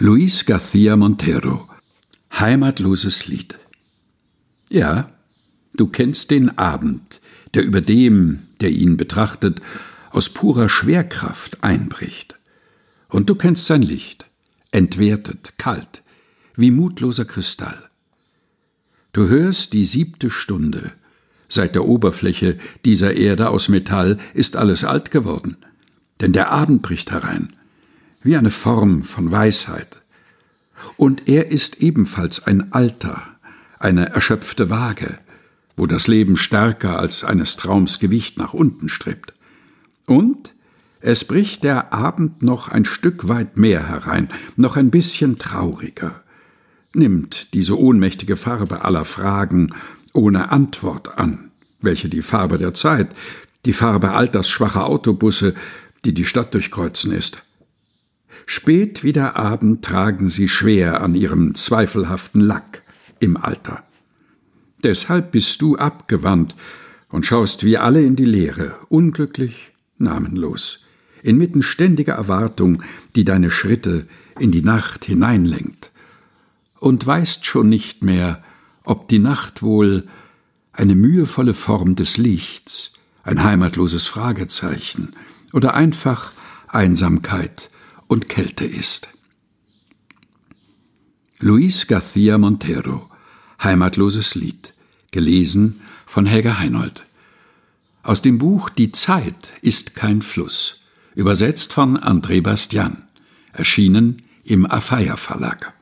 Luis García Montero Heimatloses Lied Ja, du kennst den Abend, der über dem, der ihn betrachtet, aus purer Schwerkraft einbricht. Und du kennst sein Licht, entwertet, kalt, wie mutloser Kristall. Du hörst die siebte Stunde. Seit der Oberfläche dieser Erde aus Metall ist alles alt geworden. Denn der Abend bricht herein, wie eine Form von Weisheit. Und er ist ebenfalls ein Alter, eine erschöpfte Waage, wo das Leben stärker als eines Traums Gewicht nach unten strebt. Und es bricht der Abend noch ein Stück weit mehr herein, noch ein bisschen trauriger, nimmt diese ohnmächtige Farbe aller Fragen ohne Antwort an, welche die Farbe der Zeit, die Farbe altersschwacher Autobusse, die die Stadt durchkreuzen ist. Spät wie der Abend tragen sie schwer an ihrem zweifelhaften Lack im Alter. Deshalb bist du abgewandt und schaust wie alle in die Leere, unglücklich, namenlos, inmitten ständiger Erwartung, die deine Schritte in die Nacht hineinlenkt, und weißt schon nicht mehr, ob die Nacht wohl eine mühevolle Form des Lichts, ein heimatloses Fragezeichen oder einfach Einsamkeit und Kälte ist. Luis García Montero Heimatloses Lied, gelesen von Helga Heinold. Aus dem Buch Die Zeit ist kein Fluss, übersetzt von André Bastian, erschienen im Afeier Verlag.